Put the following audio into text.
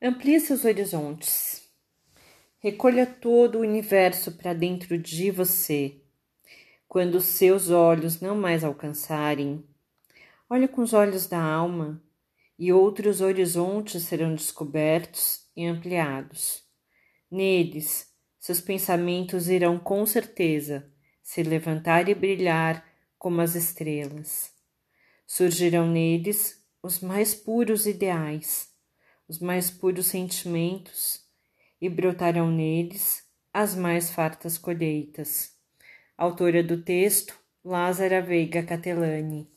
Amplie seus horizontes. Recolha todo o universo para dentro de você. Quando seus olhos não mais alcançarem, olhe com os olhos da alma e outros horizontes serão descobertos e ampliados. Neles, seus pensamentos irão com certeza se levantar e brilhar como as estrelas. Surgirão neles os mais puros ideais os mais puros sentimentos e brotarão neles as mais fartas colheitas. Autora do texto, Lázara Veiga Catelani.